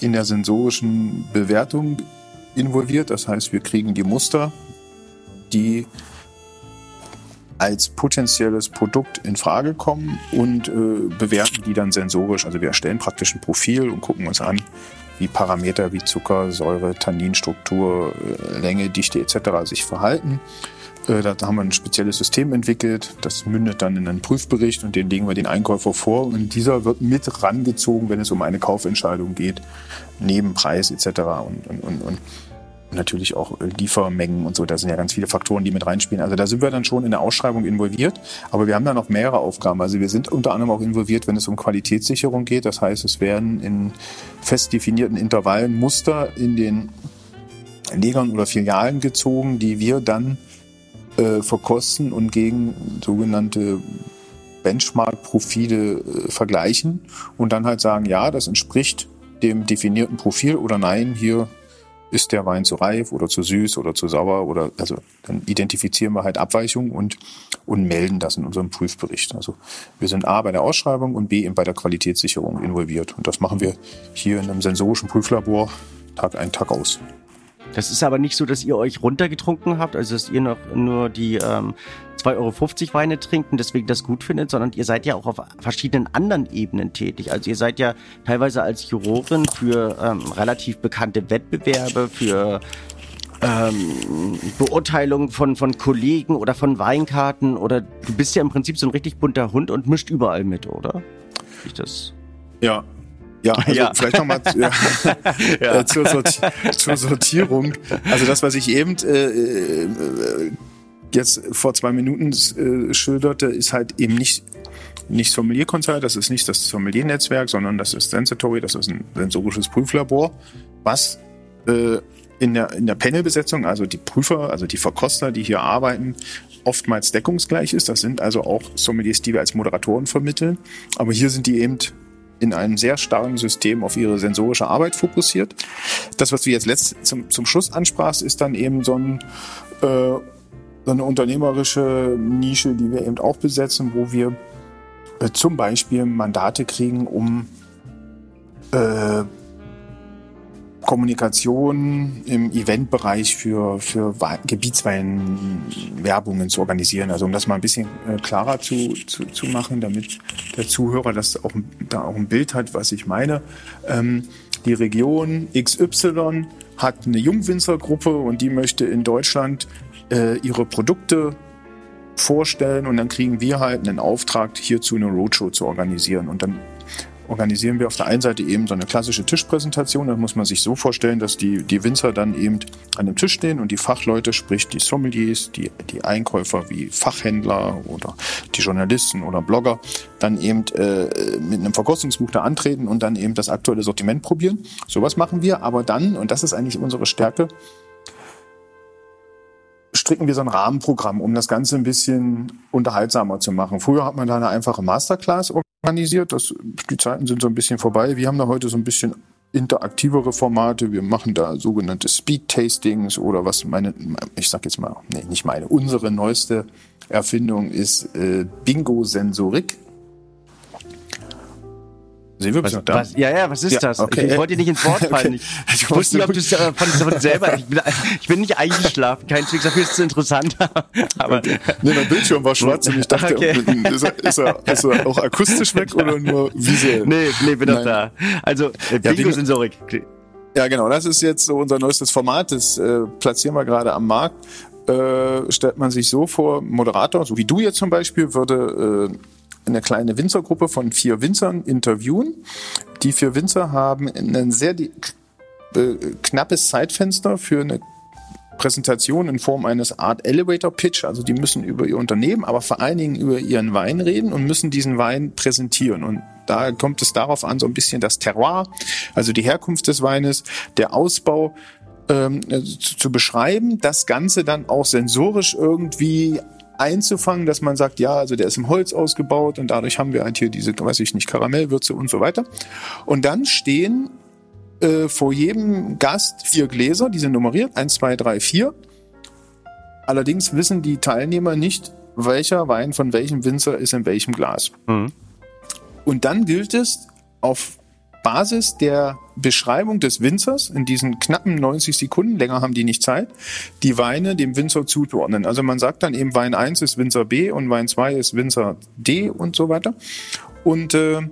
in der sensorischen Bewertung involviert. Das heißt, wir kriegen die Muster, die als potenzielles Produkt in Frage kommen und äh, bewerten die dann sensorisch. Also wir erstellen praktisch ein Profil und gucken uns an, wie Parameter wie Zucker, Säure, Tanninstruktur, äh, Länge, Dichte etc. sich verhalten. Äh, da haben wir ein spezielles System entwickelt. Das mündet dann in einen Prüfbericht und den legen wir den Einkäufer vor. Und dieser wird mit rangezogen, wenn es um eine Kaufentscheidung geht, neben Preis etc. Und, und, und, und natürlich auch Liefermengen und so. Da sind ja ganz viele Faktoren, die mit reinspielen. Also da sind wir dann schon in der Ausschreibung involviert. Aber wir haben da noch mehrere Aufgaben. Also wir sind unter anderem auch involviert, wenn es um Qualitätssicherung geht. Das heißt, es werden in fest definierten Intervallen Muster in den Legern oder Filialen gezogen, die wir dann äh, verkosten und gegen sogenannte Benchmark-Profile äh, vergleichen und dann halt sagen, ja, das entspricht dem definierten Profil oder nein, hier ist der Wein zu reif oder zu süß oder zu sauer oder also dann identifizieren wir halt Abweichungen und und melden das in unserem Prüfbericht. Also wir sind A bei der Ausschreibung und B eben bei der Qualitätssicherung involviert und das machen wir hier in einem sensorischen Prüflabor Tag ein Tag aus. Das ist aber nicht so, dass ihr euch runtergetrunken habt, also dass ihr noch nur die ähm, 2,50 Euro Weine trinkt und deswegen das gut findet, sondern ihr seid ja auch auf verschiedenen anderen Ebenen tätig. Also ihr seid ja teilweise als Jurorin für ähm, relativ bekannte Wettbewerbe, für ähm, Beurteilung von, von Kollegen oder von Weinkarten oder du bist ja im Prinzip so ein richtig bunter Hund und mischt überall mit, oder? Ich das? Ja, ja, also ja. vielleicht nochmal ja, ja. Zur, Sorti zur, Sortierung. Also das, was ich eben äh, äh, jetzt vor zwei Minuten äh, schilderte, ist halt eben nicht nicht Sommelier Consult, das ist nicht das Sommelier-Netzwerk, sondern das ist Sensatory, das ist ein sensorisches Prüflabor, was äh, in der, in der Panelbesetzung, also die Prüfer, also die Verkoster, die hier arbeiten, oftmals deckungsgleich ist. Das sind also auch Sommeliers, die wir als Moderatoren vermitteln. Aber hier sind die eben in einem sehr starken System auf ihre sensorische Arbeit fokussiert. Das, was du jetzt letzt, zum, zum Schluss ansprachst, ist dann eben so, ein, äh, so eine unternehmerische Nische, die wir eben auch besetzen, wo wir äh, zum Beispiel Mandate kriegen, um äh, Kommunikation im Eventbereich für, für Gebietsweinwerbungen zu organisieren. Also um das mal ein bisschen äh, klarer zu, zu, zu machen, damit der Zuhörer das auch, da auch ein Bild hat, was ich meine. Ähm, die Region XY hat eine Jungwinzergruppe und die möchte in Deutschland äh, ihre Produkte vorstellen und dann kriegen wir halt einen Auftrag, hierzu eine Roadshow zu organisieren. Und dann organisieren wir auf der einen Seite eben so eine klassische Tischpräsentation. Da muss man sich so vorstellen, dass die, die Winzer dann eben an dem Tisch stehen und die Fachleute, sprich die Sommeliers, die, die Einkäufer wie Fachhändler oder die Journalisten oder Blogger, dann eben äh, mit einem Verkostungsbuch da antreten und dann eben das aktuelle Sortiment probieren. Sowas machen wir, aber dann, und das ist eigentlich unsere Stärke, stricken wir so ein Rahmenprogramm, um das Ganze ein bisschen unterhaltsamer zu machen. Früher hat man da eine einfache Masterclass organisiert. Das, die Zeiten sind so ein bisschen vorbei. Wir haben da heute so ein bisschen interaktivere Formate. Wir machen da sogenannte Speed-Tastings oder was meine, ich sag jetzt mal, nee, nicht meine, unsere neueste Erfindung ist äh, Bingo-Sensorik. Sehen wir was, noch da? Was, ja, ja, was ist ja, das? Okay. Ich, ich wollte dir nicht ins Wort fallen. Okay. Ich, ich wusste nicht, ob du es äh, von, selber. Ich bin, ich bin nicht eingeschlafen. Kein Trick, dafür ist es interessant. Aber okay. Nee, mein Bildschirm war schwarz und ich dachte, okay. ist, er, ist, er, ist er auch akustisch weg oder nur visuell? Nee, nee, bin doch da. Also, äh, Bingo-Sensorik. Ja, genau. Das ist jetzt so unser neuestes Format. Das äh, platzieren wir gerade am Markt. Äh, stellt man sich so vor, Moderator, so wie du jetzt zum Beispiel, würde äh, eine kleine Winzergruppe von vier Winzern interviewen. Die vier Winzer haben ein sehr äh, knappes Zeitfenster für eine Präsentation in Form eines Art Elevator Pitch. Also die müssen über ihr Unternehmen, aber vor allen Dingen über ihren Wein reden und müssen diesen Wein präsentieren. Und da kommt es darauf an, so ein bisschen das Terroir, also die Herkunft des Weines, der Ausbau ähm, zu, zu beschreiben, das Ganze dann auch sensorisch irgendwie einzufangen, dass man sagt, ja, also der ist im Holz ausgebaut und dadurch haben wir halt hier diese, weiß ich nicht, Karamellwürze und so weiter. Und dann stehen äh, vor jedem Gast vier Gläser, die sind nummeriert, eins, zwei, drei, vier. Allerdings wissen die Teilnehmer nicht, welcher Wein von welchem Winzer ist in welchem Glas. Mhm. Und dann gilt es auf Basis der Beschreibung des Winzers in diesen knappen 90 Sekunden, länger haben die nicht Zeit, die Weine dem Winzer zuzuordnen. Also man sagt dann eben, Wein 1 ist Winzer B und Wein 2 ist Winzer D und so weiter. Und äh,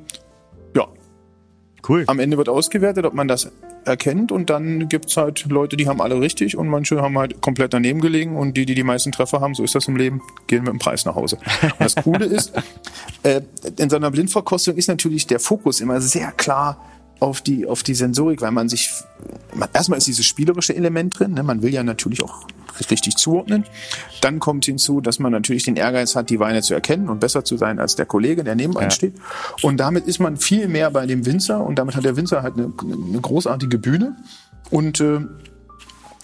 cool. am Ende wird ausgewertet, ob man das erkennt und dann gibt's halt Leute, die haben alle richtig und manche haben halt komplett daneben gelegen und die, die die meisten Treffer haben, so ist das im Leben, gehen mit dem Preis nach Hause. Und das Coole ist, äh, in so einer Blindverkostung ist natürlich der Fokus immer sehr klar auf die, auf die Sensorik, weil man sich, man, erstmal ist dieses spielerische Element drin, ne? man will ja natürlich auch richtig zuordnen. Dann kommt hinzu, dass man natürlich den Ehrgeiz hat, die Weine zu erkennen und besser zu sein als der Kollege, der neben einem ja. steht. Und damit ist man viel mehr bei dem Winzer und damit hat der Winzer halt eine, eine großartige Bühne. Und äh,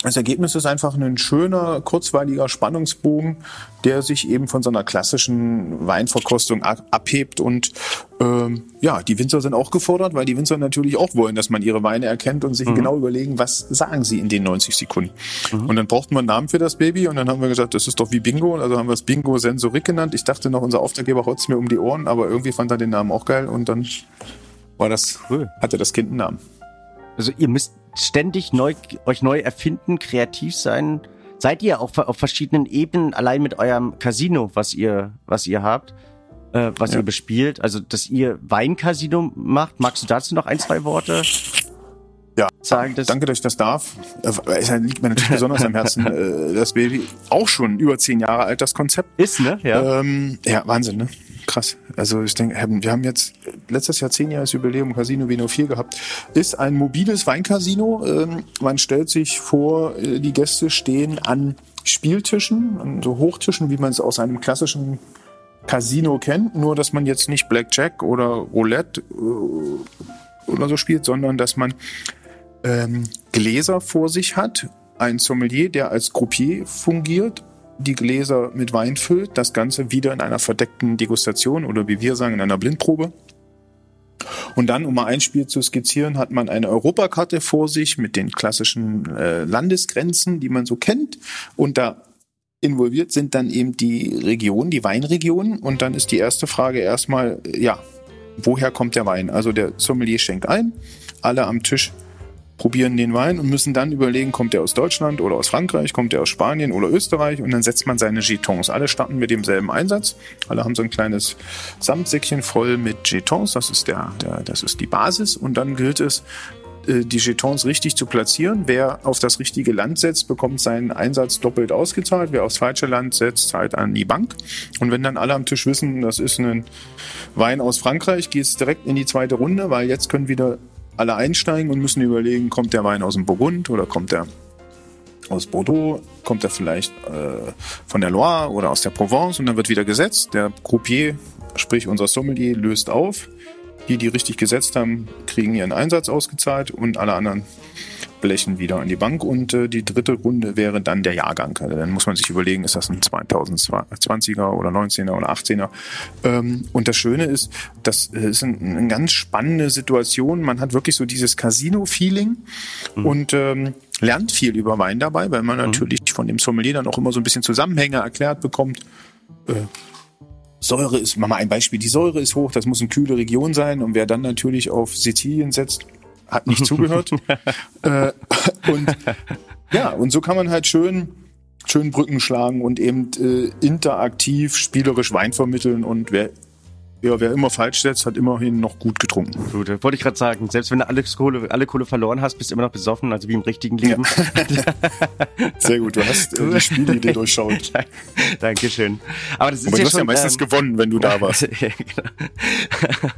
das Ergebnis ist einfach ein schöner, kurzweiliger Spannungsbogen, der sich eben von so einer klassischen Weinverkostung abhebt. Und ähm, ja, die Winzer sind auch gefordert, weil die Winzer natürlich auch wollen, dass man ihre Weine erkennt und sich mhm. genau überlegen, was sagen sie in den 90 Sekunden. Mhm. Und dann brauchten wir einen Namen für das Baby und dann haben wir gesagt, das ist doch wie Bingo. Also haben wir es Bingo Sensorik genannt. Ich dachte noch, unser Auftraggeber haut mir um die Ohren, aber irgendwie fand er den Namen auch geil und dann war das, cool. hatte das Kind einen Namen. Also ihr müsst ständig neu, euch neu erfinden, kreativ sein. Seid ihr auf, auf verschiedenen Ebenen allein mit eurem Casino, was ihr, was ihr habt, äh, was ja. ihr bespielt? Also, dass ihr Weincasino macht. Magst du dazu noch ein, zwei Worte? Ja, sagen, dass danke, dass ich das darf. Es liegt mir natürlich besonders am Herzen. Äh, das Baby, auch schon über zehn Jahre alt, das Konzept. Ist, ne? Ja, ähm, ja Wahnsinn, ne? Krass. Also ich denke, wir haben jetzt letztes Jahr zehn Jahre Jubiläum Casino Vino 4 gehabt. Ist ein mobiles Weincasino. Ähm, man stellt sich vor, äh, die Gäste stehen an Spieltischen, an so Hochtischen, wie man es aus einem klassischen Casino kennt. Nur, dass man jetzt nicht Blackjack oder Roulette äh, oder so spielt, sondern dass man ähm, Gläser vor sich hat, ein Sommelier, der als Croupier fungiert die Gläser mit Wein füllt, das Ganze wieder in einer verdeckten Degustation oder wie wir sagen, in einer Blindprobe. Und dann, um mal ein Spiel zu skizzieren, hat man eine Europakarte vor sich mit den klassischen äh, Landesgrenzen, die man so kennt. Und da involviert sind dann eben die Regionen, die Weinregionen. Und dann ist die erste Frage erstmal, ja, woher kommt der Wein? Also der Sommelier schenkt ein, alle am Tisch probieren den Wein und müssen dann überlegen, kommt der aus Deutschland oder aus Frankreich, kommt der aus Spanien oder Österreich und dann setzt man seine Jetons. Alle starten mit demselben Einsatz. Alle haben so ein kleines Samtsäckchen voll mit Jetons. Das ist der, der das ist die Basis und dann gilt es, äh, die Jetons richtig zu platzieren. Wer auf das richtige Land setzt, bekommt seinen Einsatz doppelt ausgezahlt. Wer aufs falsche Land setzt, zahlt an die Bank. Und wenn dann alle am Tisch wissen, das ist ein Wein aus Frankreich, geht es direkt in die zweite Runde, weil jetzt können wieder alle einsteigen und müssen überlegen, kommt der Wein aus dem Burgund oder kommt der aus Bordeaux, kommt er vielleicht äh, von der Loire oder aus der Provence und dann wird wieder gesetzt. Der Croupier, sprich unser Sommelier, löst auf. Die, die richtig gesetzt haben, kriegen ihren Einsatz ausgezahlt und alle anderen blechen wieder an die Bank. Und äh, die dritte Runde wäre dann der Jahrgang. Also dann muss man sich überlegen, ist das ein 2020er oder 19er oder 18er. Ähm, und das Schöne ist, das ist ein, eine ganz spannende Situation. Man hat wirklich so dieses Casino-Feeling mhm. und ähm, lernt viel über Wein dabei, weil man mhm. natürlich von dem Sommelier dann auch immer so ein bisschen Zusammenhänge erklärt bekommt. Äh, Säure ist, mach mal ein Beispiel, die Säure ist hoch, das muss eine kühle Region sein und wer dann natürlich auf Sizilien setzt, hat nicht zugehört. äh, und ja, und so kann man halt schön schön Brücken schlagen und eben äh, interaktiv, spielerisch Wein vermitteln und wer ja, wer immer falsch setzt, hat immerhin noch gut getrunken. Gut, wollte ich gerade sagen. Selbst wenn du alle Kohle, alle Kohle verloren hast, bist du immer noch besoffen, also wie im richtigen Leben. Ja. Sehr gut, du hast äh, die Spielidee durchschaut. Dankeschön. Aber das ist Aber ja du schon, hast ja meistens ähm, gewonnen, wenn du da warst. ja, genau.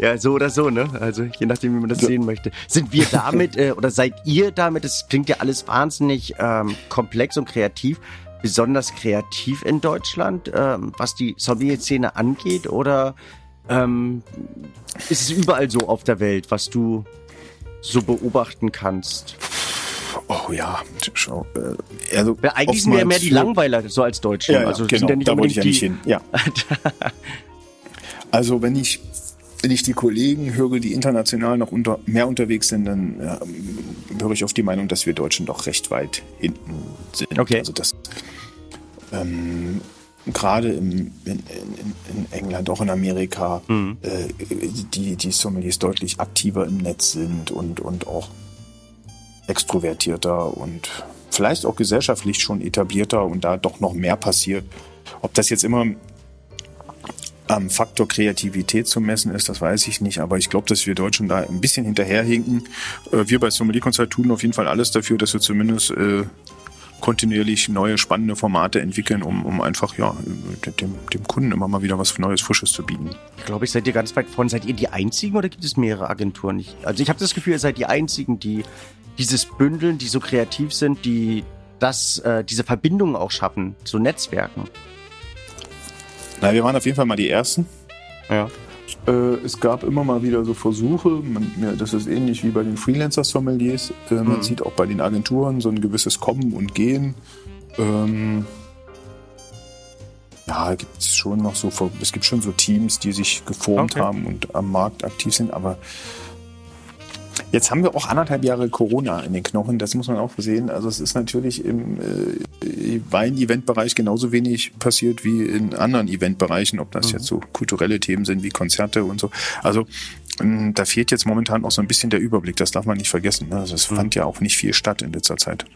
ja, so oder so, ne? Also je nachdem, wie man das ja. sehen möchte. Sind wir damit äh, oder seid ihr damit? Das klingt ja alles wahnsinnig ähm, komplex und kreativ besonders kreativ in Deutschland, ähm, was die Sommelier-Szene angeht? Oder ähm, ist es überall so auf der Welt, was du so beobachten kannst? Oh ja, schau. Äh, also ja, eigentlich sind wir ja mehr die Langweiler so als Deutsche. Ja, ja, also genau, ja da wollte ich ja nicht hin. Ja. also wenn ich wenn ich die Kollegen höre, die international noch unter, mehr unterwegs sind, dann äh, höre ich auf die Meinung, dass wir Deutschen doch recht weit hinten sind. Okay. Also das ähm, gerade in, in, in, England, auch in Amerika, mhm. äh, die, die Sommeliers deutlich aktiver im Netz sind und, und auch extrovertierter und vielleicht auch gesellschaftlich schon etablierter und da doch noch mehr passiert. Ob das jetzt immer am Faktor Kreativität zu messen ist, das weiß ich nicht, aber ich glaube, dass wir Deutschen da ein bisschen hinterherhinken. Äh, wir bei Sommelier Consult tun auf jeden Fall alles dafür, dass wir zumindest äh, kontinuierlich neue spannende Formate entwickeln, um, um einfach ja dem, dem Kunden immer mal wieder was Neues, Frisches zu bieten. Ich glaube, ich seid ihr ganz weit vorne. Seid ihr die Einzigen oder gibt es mehrere Agenturen? Ich, also ich habe das Gefühl, ihr seid die Einzigen, die dieses Bündeln, die so kreativ sind, die das, äh, diese Verbindungen auch schaffen, so Netzwerken. Na, wir waren auf jeden Fall mal die Ersten. Ja. Äh, es gab immer mal wieder so Versuche, man, ja, das ist ähnlich wie bei den Freelancer-Sommeliers. Äh, man mhm. sieht auch bei den Agenturen so ein gewisses Kommen und Gehen. Ähm, ja, gibt es schon noch so, es gibt schon so Teams, die sich geformt okay. haben und am Markt aktiv sind, aber Jetzt haben wir auch anderthalb Jahre Corona in den Knochen, das muss man auch sehen. Also es ist natürlich im äh, Wein-Event-Bereich genauso wenig passiert wie in anderen Eventbereichen, ob das mhm. jetzt so kulturelle Themen sind wie Konzerte und so. Also ähm, da fehlt jetzt momentan auch so ein bisschen der Überblick, das darf man nicht vergessen. Ne? Also es mhm. fand ja auch nicht viel statt in letzter Zeit.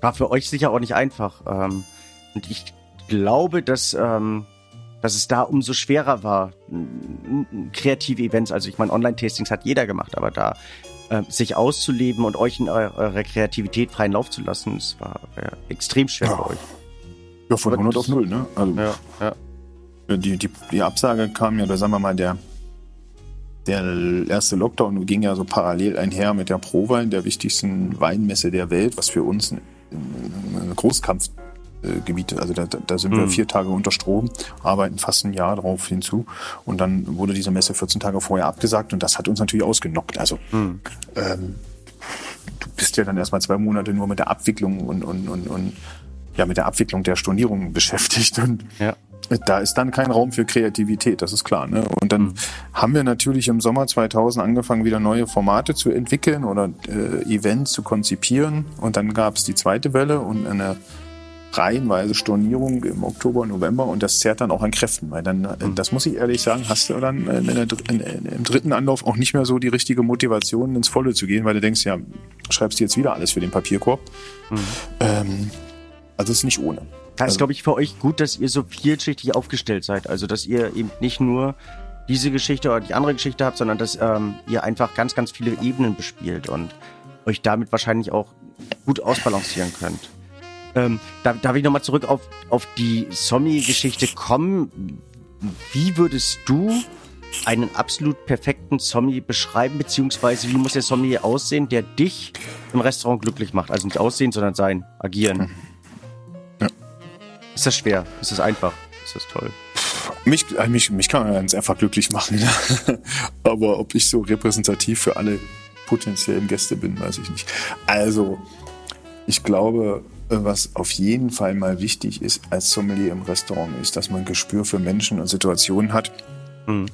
War für euch sicher auch nicht einfach. Ähm, und ich glaube, dass ähm, dass es da umso schwerer war, kreative Events, also ich meine, Online-Tastings hat jeder gemacht, aber da äh, sich auszuleben und euch in eurer Kreativität freien Lauf zu lassen, das war äh, extrem schwer ja. für euch. Ja, von 100 auf 0, ne? Also, ja, ja. Die, die, die Absage kam ja, oder sagen wir mal, der, der erste Lockdown ging ja so parallel einher mit der Prowein, der wichtigsten Weinmesse der Welt, was für uns ein, ein Großkampf äh, Gebiete. Also da, da sind mhm. wir vier Tage unter Strom, arbeiten fast ein Jahr drauf hinzu. Und dann wurde diese Messe 14 Tage vorher abgesagt und das hat uns natürlich ausgenockt. Also mhm. ähm, du bist ja dann erstmal zwei Monate nur mit der Abwicklung und, und, und, und ja, mit der Abwicklung der Stornierung beschäftigt. Und ja. da ist dann kein Raum für Kreativität, das ist klar. Ne? Und dann mhm. haben wir natürlich im Sommer 2000 angefangen, wieder neue Formate zu entwickeln oder äh, Events zu konzipieren. Und dann gab es die zweite Welle und eine reihenweise Stornierung im Oktober, November und das zerrt dann auch an Kräften, weil dann, äh, das muss ich ehrlich sagen, hast du dann in der, in, im dritten Anlauf auch nicht mehr so die richtige Motivation, ins Volle zu gehen, weil du denkst, ja, schreibst du jetzt wieder alles für den Papierkorb. Mhm. Ähm, also es ist nicht ohne. Das ist, also glaube ich, für euch gut, dass ihr so vielschichtig aufgestellt seid. Also, dass ihr eben nicht nur diese Geschichte oder die andere Geschichte habt, sondern dass ähm, ihr einfach ganz, ganz viele Ebenen bespielt und euch damit wahrscheinlich auch gut ausbalancieren könnt. Ähm, darf, darf ich nochmal zurück auf, auf die Zombie-Geschichte kommen? Wie würdest du einen absolut perfekten Zombie beschreiben, beziehungsweise wie muss der Zombie aussehen, der dich im Restaurant glücklich macht? Also nicht aussehen, sondern sein, agieren. Ja. Ist das schwer? Ist das einfach? Ist das toll? Mich, äh, mich, mich kann man ganz einfach glücklich machen. Aber ob ich so repräsentativ für alle potenziellen Gäste bin, weiß ich nicht. Also, ich glaube, was auf jeden Fall mal wichtig ist als Sommelier im Restaurant, ist, dass man Gespür für Menschen und Situationen hat. Mhm.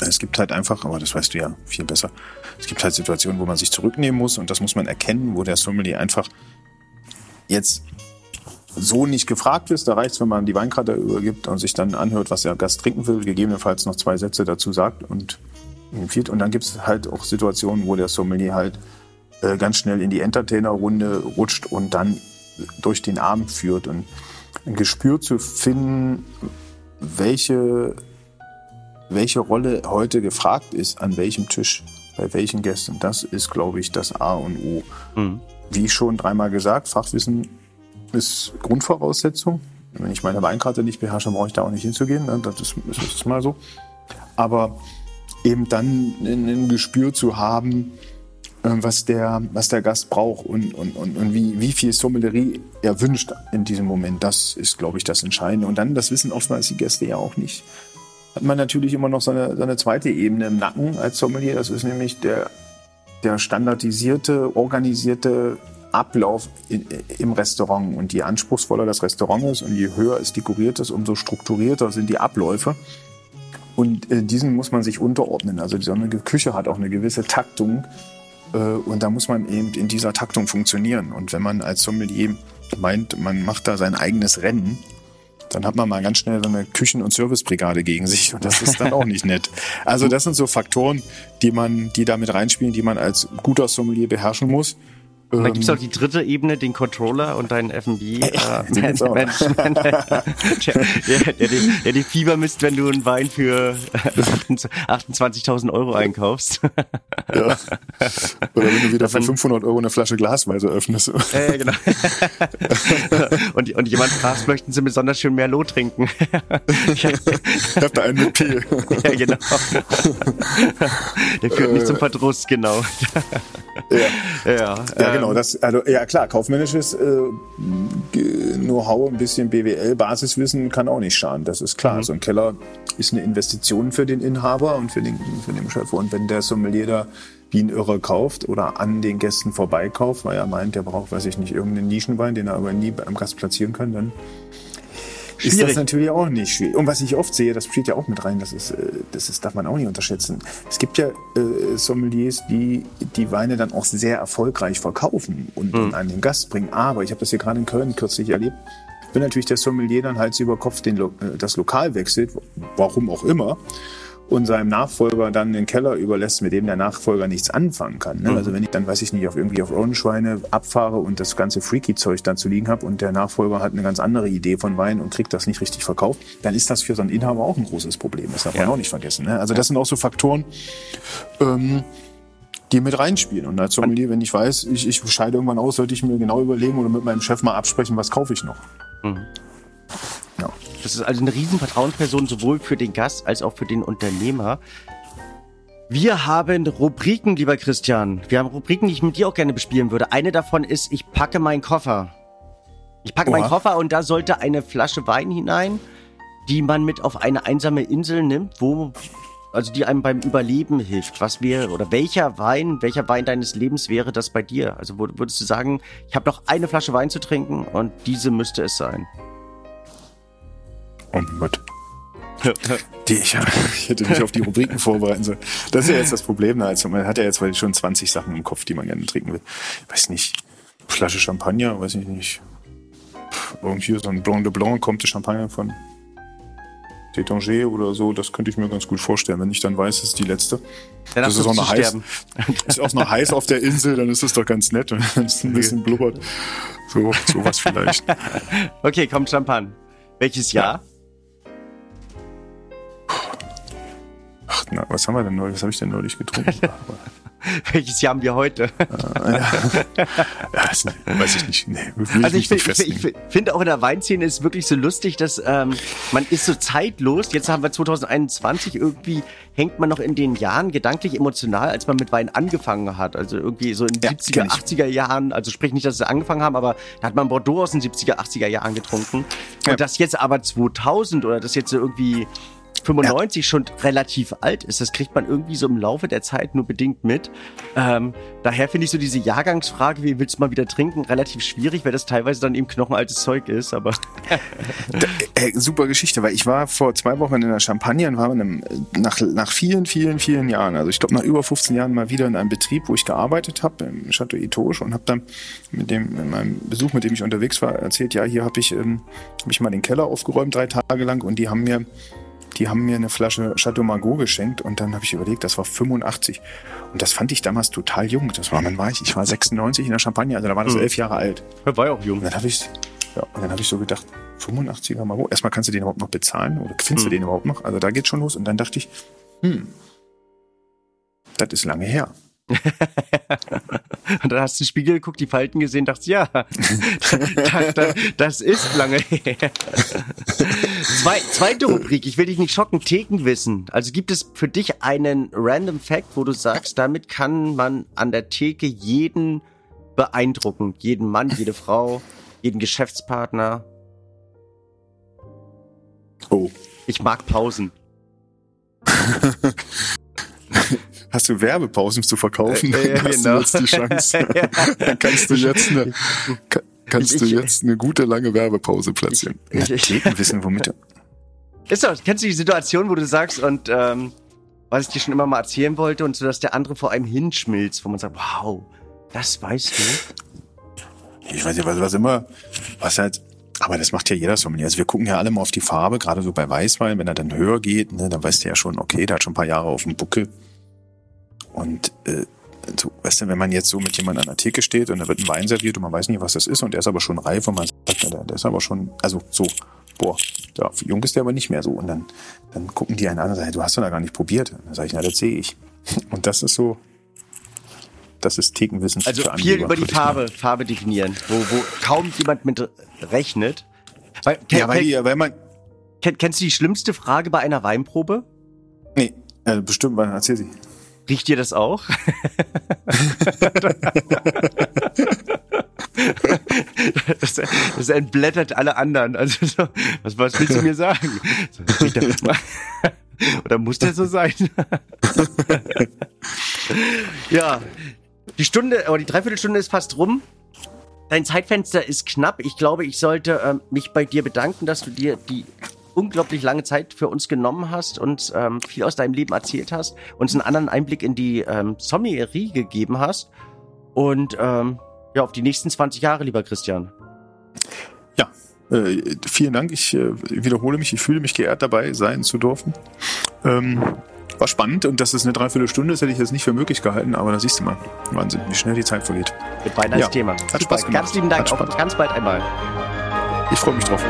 Es gibt halt einfach, aber das weißt du ja viel besser, es gibt halt Situationen, wo man sich zurücknehmen muss und das muss man erkennen, wo der Sommelier einfach jetzt so nicht gefragt ist. Da reicht es, wenn man die Weinkarte übergibt und sich dann anhört, was der Gast trinken will, gegebenenfalls noch zwei Sätze dazu sagt und empfiehlt. Und dann gibt es halt auch Situationen, wo der Sommelier halt äh, ganz schnell in die Entertainer-Runde rutscht und dann durch den Abend führt und ein Gespür zu finden, welche, welche Rolle heute gefragt ist, an welchem Tisch, bei welchen Gästen. Das ist, glaube ich, das A und O. Mhm. Wie schon dreimal gesagt, Fachwissen ist Grundvoraussetzung. Wenn ich meine Weinkarte nicht beherrsche, brauche ich da auch nicht hinzugehen. Ne? Das ist, das ist mal so. Aber eben dann ein Gespür zu haben, was der, was der Gast braucht und, und, und, und wie, wie viel Sommelerie er wünscht in diesem Moment. Das ist, glaube ich, das Entscheidende. Und dann, das wissen oftmals die Gäste ja auch nicht, hat man natürlich immer noch so eine, so eine zweite Ebene im Nacken als Sommelier. Das ist nämlich der, der standardisierte, organisierte Ablauf in, im Restaurant. Und je anspruchsvoller das Restaurant ist und je höher es dekoriert ist, umso strukturierter sind die Abläufe. Und äh, diesen muss man sich unterordnen. Also so eine Küche hat auch eine gewisse Taktung und da muss man eben in dieser Taktung funktionieren. Und wenn man als Sommelier meint, man macht da sein eigenes Rennen, dann hat man mal ganz schnell so eine Küchen- und Servicebrigade gegen sich und das ist dann auch nicht nett. Also das sind so Faktoren, die man, die da mit reinspielen, die man als guter Sommelier beherrschen muss. Und dann gibt es auch die dritte Ebene, den Controller und deinen F&B äh, der, der, der, die Fieber misst, wenn du einen Wein für 28.000 Euro einkaufst. Ja. Oder wenn du wieder für 500 Euro eine Flasche Glasweise öffnest. Äh, genau. und, und jemand fragt, möchten Sie besonders schön Merlot trinken? ich hab da einen mit P. ja, genau. Der führt nicht zum Verdruss, genau. Ja, ja, ja genau. Das, also, ja klar, kaufmännisches äh, Know-how, ein bisschen BWL, Basiswissen kann auch nicht schaden. Das ist klar. Mhm. So ein Keller ist eine Investition für den Inhaber und für den, für den Chef. Und wenn der Sommelier da wie ein Irrer kauft oder an den Gästen vorbeikauft, weil er meint, der braucht, weiß ich nicht, irgendeinen Nischenwein, den er aber nie am Gast platzieren kann, dann Schwierig. ist das natürlich auch nicht schwierig. Und was ich oft sehe, das spielt ja auch mit rein, das, ist, äh, das ist, darf man auch nicht unterschätzen. Es gibt ja äh, Sommeliers, die die Weine dann auch sehr erfolgreich verkaufen und, mhm. an den Gast bringen. Aber ich habe das hier gerade in Köln kürzlich erlebt. Wenn natürlich der Sommelier dann Hals über Kopf den, äh, das Lokal wechselt, warum auch immer, und seinem Nachfolger dann den Keller überlässt, mit dem der Nachfolger nichts anfangen kann. Ne? Mhm. Also wenn ich dann, weiß ich nicht, auf irgendwie auf Orangeweine abfahre und das ganze Freaky-Zeug dann zu liegen habe und der Nachfolger hat eine ganz andere Idee von Wein und kriegt das nicht richtig verkauft, dann ist das für so einen Inhaber auch ein großes Problem. Das darf man auch nicht vergessen. Ne? Also das sind auch so Faktoren, ähm, die mit reinspielen. Und als Sommelier, wenn ich weiß, ich, ich scheide irgendwann aus, sollte ich mir genau überlegen oder mit meinem Chef mal absprechen, was kaufe ich noch. Mhm. Ja. Das ist also eine riesen Vertrauensperson sowohl für den Gast als auch für den Unternehmer. Wir haben Rubriken, lieber Christian. Wir haben Rubriken, die ich mit dir auch gerne bespielen würde. Eine davon ist, ich packe meinen Koffer. Ich packe Oha. meinen Koffer und da sollte eine Flasche Wein hinein, die man mit auf eine einsame Insel nimmt, wo also die einem beim Überleben hilft. Was wäre oder welcher Wein, welcher Wein deines Lebens wäre das bei dir? Also würdest du sagen, ich habe noch eine Flasche Wein zu trinken und diese müsste es sein? Oh Gott. Die, ich, ich hätte mich auf die Rubriken vorbereiten sollen. Das ist ja jetzt das Problem. Also man hat ja jetzt schon 20 Sachen im Kopf, die man gerne trinken will. weiß nicht, Flasche Champagner, weiß ich nicht. Irgendwie so ein Blanc de Blanc kommt der Champagner von Tétanger oder so. Das könnte ich mir ganz gut vorstellen. Wenn ich dann weiß, es ist die letzte. Dann das ist auch, noch heiß, ist auch noch heiß auf der Insel, dann ist es doch ganz nett, wenn es ein bisschen blubbert. So, sowas vielleicht. okay, kommt Champagner. Welches Jahr? Ja. Ach, na, was haben wir denn neulich? Was habe ich denn neulich getrunken? Welches Jahr haben wir heute? Äh, ja. ja, weiß ich nicht. Nee, also ich, ich, ich, ich finde auch in der Weinszene ist wirklich so lustig, dass ähm, man ist so zeitlos. Jetzt haben wir 2021 irgendwie hängt man noch in den Jahren gedanklich emotional, als man mit Wein angefangen hat. Also irgendwie so in den ja, 70er, 80er Jahren. Also sprich nicht, dass sie angefangen haben, aber da hat man Bordeaux aus den 70er, 80er Jahren getrunken. Und das jetzt aber 2000 oder das jetzt so irgendwie 95 ja. schon relativ alt ist. Das kriegt man irgendwie so im Laufe der Zeit nur bedingt mit. Ähm, daher finde ich so diese Jahrgangsfrage, wie willst du mal wieder trinken, relativ schwierig, weil das teilweise dann eben knochenaltes Zeug ist. Aber da, äh, super Geschichte, weil ich war vor zwei Wochen in der Champagne und war einem, nach, nach vielen, vielen, vielen Jahren, also ich glaube nach über 15 Jahren mal wieder in einem Betrieb, wo ich gearbeitet habe, im Chateau Itoge und habe dann mit dem in meinem Besuch, mit dem ich unterwegs war, erzählt, ja, hier habe ich, ähm, hab ich mal den Keller aufgeräumt drei Tage lang und die haben mir die haben mir eine Flasche Chateau Margaux geschenkt und dann habe ich überlegt, das war 85. Und das fand ich damals total jung. Das war, man weiß, ich war 96 in der Champagne, also da war das mhm. elf Jahre alt. Er war ja auch jung. Und dann habe ich, ja, und dann habe ich so gedacht, 85er Margaux. Erstmal kannst du den überhaupt noch bezahlen oder findest mhm. du den überhaupt noch? Also da geht schon los. Und dann dachte ich, hm, das ist lange her. und dann hast du in den Spiegel geguckt, die Falten gesehen, dachtest, ja, das, das ist lange her. Zwei, zweite Rubrik, ich will dich nicht schocken, Thekenwissen. Also gibt es für dich einen random Fact, wo du sagst, damit kann man an der Theke jeden beeindrucken, jeden Mann, jede Frau, jeden Geschäftspartner? Oh. Ich mag Pausen. hast du Werbepausen zu verkaufen, äh, äh, hast genau. du jetzt die Chance. Dann kannst du jetzt eine, kannst ich, du jetzt eine gute lange Werbepause platzieren. Ich, ich, ich wissen, womit du. Ist doch, kennst du die Situation, wo du sagst und ähm, was ich dir schon immer mal erzählen wollte und so, dass der andere vor einem hinschmilzt, wo man sagt, wow, das weißt du. Ich weiß nicht, was, was immer, was halt Aber das macht ja jeder Sommelier. Also wir gucken ja alle mal auf die Farbe, gerade so bei Weißwein, wenn er dann höher geht, ne, dann weißt du ja schon, okay, der hat schon ein paar Jahre auf dem Buckel. Und äh, so, weißt du, wenn man jetzt so mit jemandem an der Theke steht und da wird ein Wein serviert und man weiß nicht, was das ist und der ist aber schon reif und man sagt, der, der ist aber schon, also so, boah, ja, jung ist der aber nicht mehr so. Und dann, dann gucken die einen an und sagen, du hast doch da gar nicht probiert. Und dann sage ich, na, das sehe ich. Und das ist so, das ist Thekenwissen. Also viel über die Farbe, Farbe definieren, wo, wo kaum jemand mit rechnet. Weil, ja, weil, die, weil man. Kennst du die schlimmste Frage bei einer Weinprobe? Nee, äh, bestimmt, erzähl sie. Riecht dir das auch? das, das, entblättert alle anderen. Also so, was, was willst du mir sagen? Oder muss der so sein? ja, die Stunde, oder die Dreiviertelstunde ist fast rum. Dein Zeitfenster ist knapp. Ich glaube, ich sollte ähm, mich bei dir bedanken, dass du dir die unglaublich lange Zeit für uns genommen hast und ähm, viel aus deinem Leben erzählt hast, uns einen anderen Einblick in die ähm, Sommelerie gegeben hast. Und ähm, ja, auf die nächsten 20 Jahre, lieber Christian. Ja, äh, vielen Dank. Ich äh, wiederhole mich, ich fühle mich geehrt dabei sein zu dürfen. Ähm, war spannend und dass es eine Dreiviertelstunde ist, hätte ich jetzt nicht für möglich gehalten, aber da siehst du mal, Wahnsinn, wie schnell die Zeit vergeht. Mit Wein als ja, Thema. Hat Spaß gemacht. Ganz lieben Dank, auch ganz bald einmal. Ich freue mich drauf.